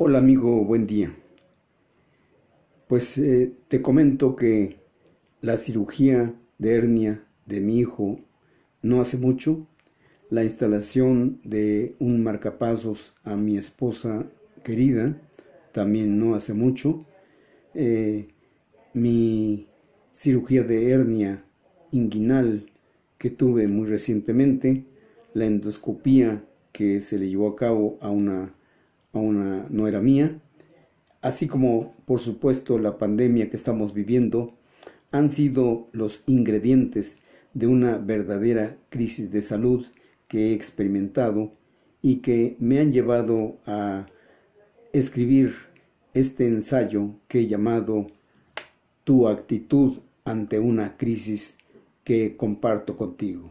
Hola amigo, buen día. Pues eh, te comento que la cirugía de hernia de mi hijo no hace mucho, la instalación de un marcapasos a mi esposa querida también no hace mucho, eh, mi cirugía de hernia inguinal que tuve muy recientemente, la endoscopía que se le llevó a cabo a una a una no era mía, así como por supuesto la pandemia que estamos viviendo, han sido los ingredientes de una verdadera crisis de salud que he experimentado y que me han llevado a escribir este ensayo que he llamado Tu actitud ante una crisis que comparto contigo.